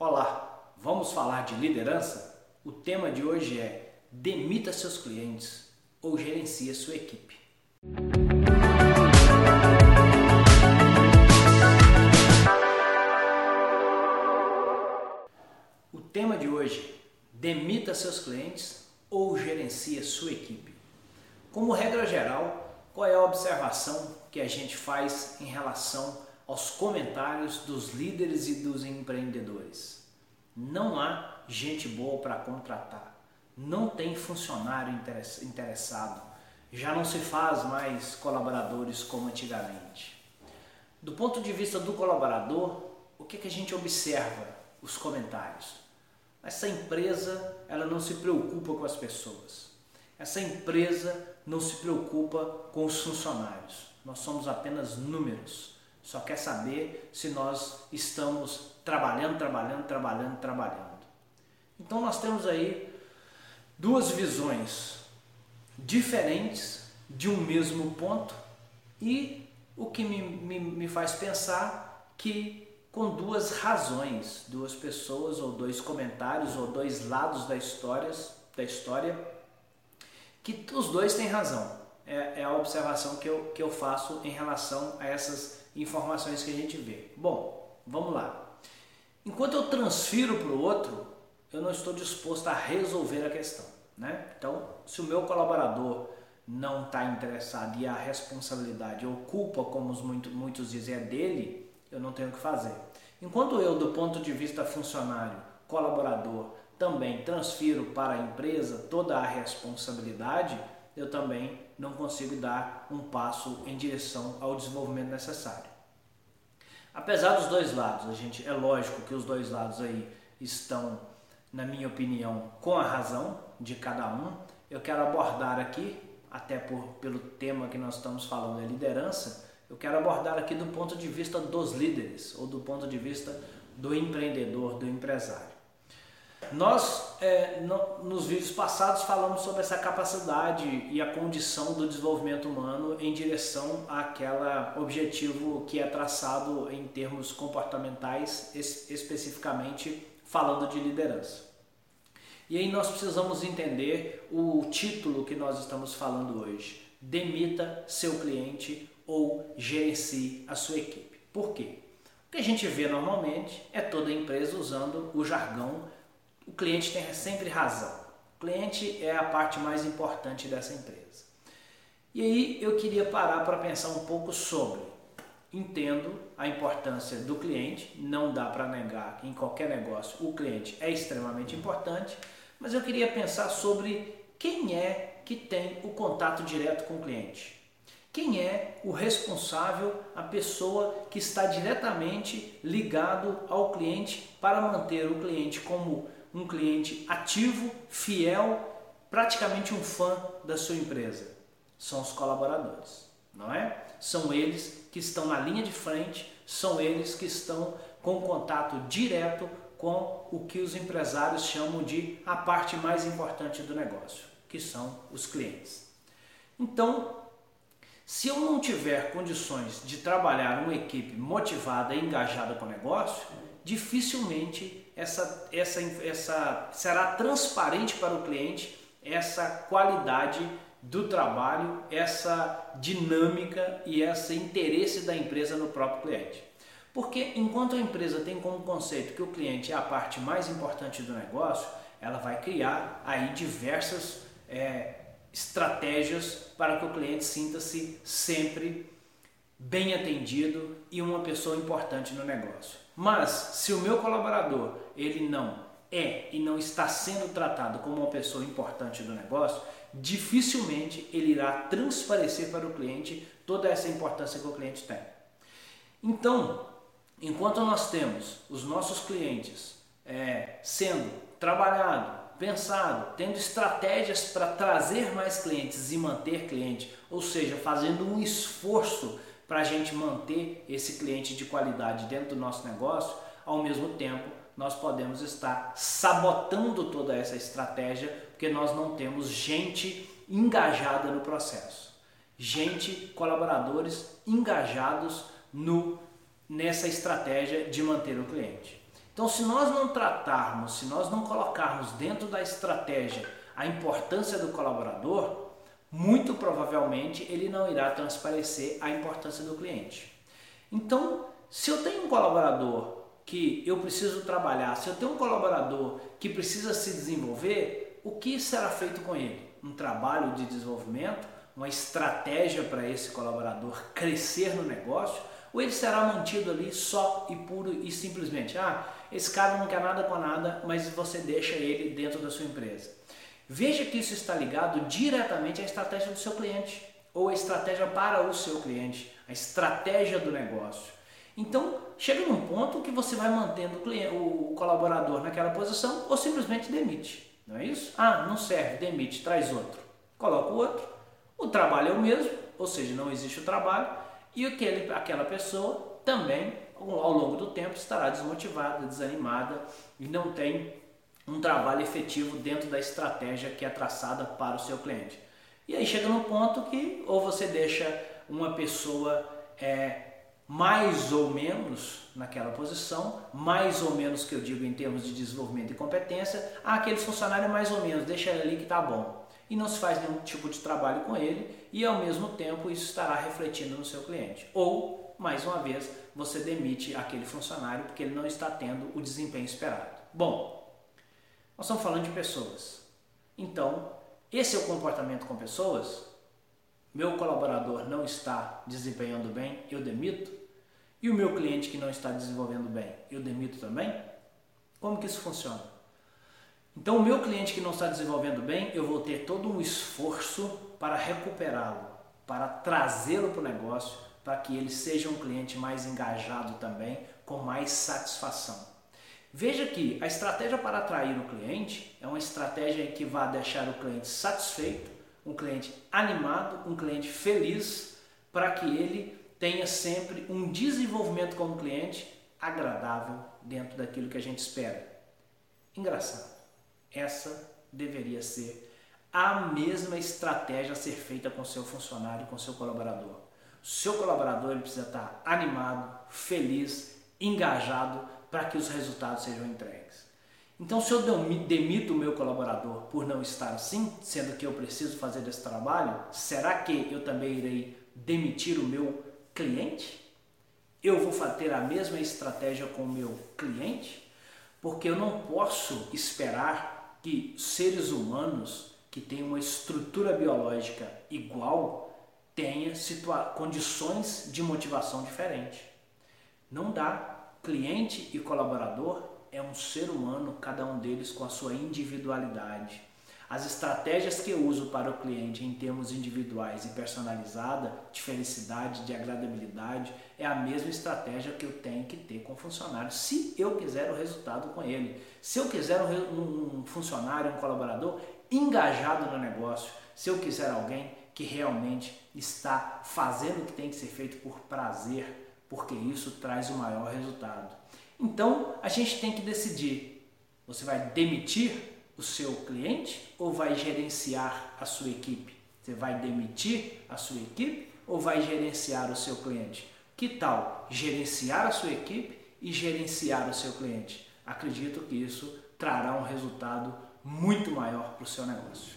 Olá, vamos falar de liderança? O tema de hoje é demita seus clientes ou gerencie sua equipe. O tema de hoje, demita seus clientes ou gerencie sua equipe. Como regra geral, qual é a observação que a gente faz em relação aos comentários dos líderes e dos empreendedores. Não há gente boa para contratar, não tem funcionário interessado, já não se faz mais colaboradores como antigamente. Do ponto de vista do colaborador, o que, que a gente observa? Os comentários. Essa empresa ela não se preocupa com as pessoas. Essa empresa não se preocupa com os funcionários. Nós somos apenas números só quer saber se nós estamos trabalhando, trabalhando, trabalhando, trabalhando. Então nós temos aí duas visões diferentes de um mesmo ponto e o que me, me, me faz pensar que com duas razões, duas pessoas ou dois comentários ou dois lados da história, da história que os dois têm razão. É, é a observação que eu, que eu faço em relação a essas informações que a gente vê. Bom, vamos lá. Enquanto eu transfiro para o outro, eu não estou disposto a resolver a questão. Né? Então, se o meu colaborador não está interessado e a responsabilidade ou culpa, como muito, muitos dizem, é dele, eu não tenho o que fazer. Enquanto eu, do ponto de vista funcionário, colaborador, também transfiro para a empresa toda a responsabilidade, eu também não consigo dar um passo em direção ao desenvolvimento necessário. Apesar dos dois lados, a gente é lógico que os dois lados aí estão, na minha opinião, com a razão de cada um. Eu quero abordar aqui, até por, pelo tema que nós estamos falando, é liderança, eu quero abordar aqui do ponto de vista dos líderes ou do ponto de vista do empreendedor, do empresário. Nós, é, no, nos vídeos passados, falamos sobre essa capacidade e a condição do desenvolvimento humano em direção àquele objetivo que é traçado em termos comportamentais, es, especificamente falando de liderança. E aí nós precisamos entender o título que nós estamos falando hoje: Demita seu cliente ou gerencie a sua equipe. Por quê? O que a gente vê normalmente é toda empresa usando o jargão o cliente tem sempre razão. O cliente é a parte mais importante dessa empresa. E aí eu queria parar para pensar um pouco sobre. Entendo a importância do cliente, não dá para negar que em qualquer negócio o cliente é extremamente importante, mas eu queria pensar sobre quem é que tem o contato direto com o cliente. Quem é o responsável, a pessoa que está diretamente ligado ao cliente para manter o cliente como um cliente ativo, fiel, praticamente um fã da sua empresa? São os colaboradores, não é? São eles que estão na linha de frente, são eles que estão com contato direto com o que os empresários chamam de a parte mais importante do negócio, que são os clientes. Então, se eu não tiver condições de trabalhar uma equipe motivada e engajada com o negócio, dificilmente essa, essa, essa será transparente para o cliente essa qualidade do trabalho, essa dinâmica e esse interesse da empresa no próprio cliente. Porque enquanto a empresa tem como conceito que o cliente é a parte mais importante do negócio, ela vai criar aí diversas é, estratégias para que o cliente sinta-se sempre bem atendido e uma pessoa importante no negócio. Mas se o meu colaborador ele não é e não está sendo tratado como uma pessoa importante do negócio, dificilmente ele irá transparecer para o cliente toda essa importância que o cliente tem. Então, enquanto nós temos os nossos clientes é, sendo trabalhado, pensado, tendo estratégias para trazer mais clientes e manter cliente, ou seja, fazendo um esforço para a gente manter esse cliente de qualidade dentro do nosso negócio, ao mesmo tempo nós podemos estar sabotando toda essa estratégia porque nós não temos gente engajada no processo. Gente, colaboradores engajados no nessa estratégia de manter o cliente. Então, se nós não tratarmos, se nós não colocarmos dentro da estratégia a importância do colaborador, muito provavelmente ele não irá transparecer a importância do cliente. Então, se eu tenho um colaborador que eu preciso trabalhar, se eu tenho um colaborador que precisa se desenvolver, o que será feito com ele? Um trabalho de desenvolvimento, uma estratégia para esse colaborador crescer no negócio, ou ele será mantido ali só e puro e simplesmente, ah, esse cara não quer nada com nada, mas você deixa ele dentro da sua empresa. Veja que isso está ligado diretamente à estratégia do seu cliente ou a estratégia para o seu cliente, a estratégia do negócio. Então, chega num ponto que você vai mantendo o, cliente, o colaborador naquela posição ou simplesmente demite. Não é isso? Ah, não serve, demite, traz outro. Coloca o outro. O trabalho é o mesmo, ou seja, não existe o trabalho, e aquele, aquela pessoa também, ao longo do tempo, estará desmotivada, desanimada e não tem um trabalho efetivo dentro da estratégia que é traçada para o seu cliente. E aí chega no ponto que ou você deixa uma pessoa é, mais ou menos naquela posição, mais ou menos que eu digo em termos de desenvolvimento e competência, ah, aquele funcionário mais ou menos, deixa ele ali que tá bom. E não se faz nenhum tipo de trabalho com ele e ao mesmo tempo isso estará refletindo no seu cliente. Ou, mais uma vez, você demite aquele funcionário porque ele não está tendo o desempenho esperado. Bom, nós estamos falando de pessoas. Então, esse é o comportamento com pessoas. Meu colaborador não está desempenhando bem, eu demito. E o meu cliente que não está desenvolvendo bem, eu demito também? Como que isso funciona? Então, o meu cliente que não está desenvolvendo bem, eu vou ter todo um esforço para recuperá-lo, para trazê-lo para o negócio, para que ele seja um cliente mais engajado também, com mais satisfação. Veja que a estratégia para atrair o cliente é uma estratégia que vai deixar o cliente satisfeito, um cliente animado, um cliente feliz, para que ele tenha sempre um desenvolvimento como cliente agradável dentro daquilo que a gente espera. Engraçado. Essa deveria ser a mesma estratégia a ser feita com seu funcionário, com seu colaborador. Seu colaborador ele precisa estar animado, feliz, engajado para que os resultados sejam entregues. Então, se eu demito o meu colaborador por não estar assim, sendo que eu preciso fazer esse trabalho, será que eu também irei demitir o meu cliente? Eu vou ter a mesma estratégia com o meu cliente? Porque eu não posso esperar que seres humanos que têm uma estrutura biológica igual tenham condições de motivação diferente. Não dá cliente e colaborador é um ser humano, cada um deles com a sua individualidade. As estratégias que eu uso para o cliente em termos individuais e personalizada, de felicidade, de agradabilidade, é a mesma estratégia que eu tenho que ter com o funcionário, se eu quiser o resultado com ele. Se eu quiser um, um funcionário, um colaborador engajado no negócio, se eu quiser alguém que realmente está fazendo o que tem que ser feito por prazer, porque isso traz o maior resultado. Então a gente tem que decidir: você vai demitir o seu cliente ou vai gerenciar a sua equipe? Você vai demitir a sua equipe ou vai gerenciar o seu cliente? Que tal gerenciar a sua equipe e gerenciar o seu cliente? Acredito que isso trará um resultado muito maior para o seu negócio.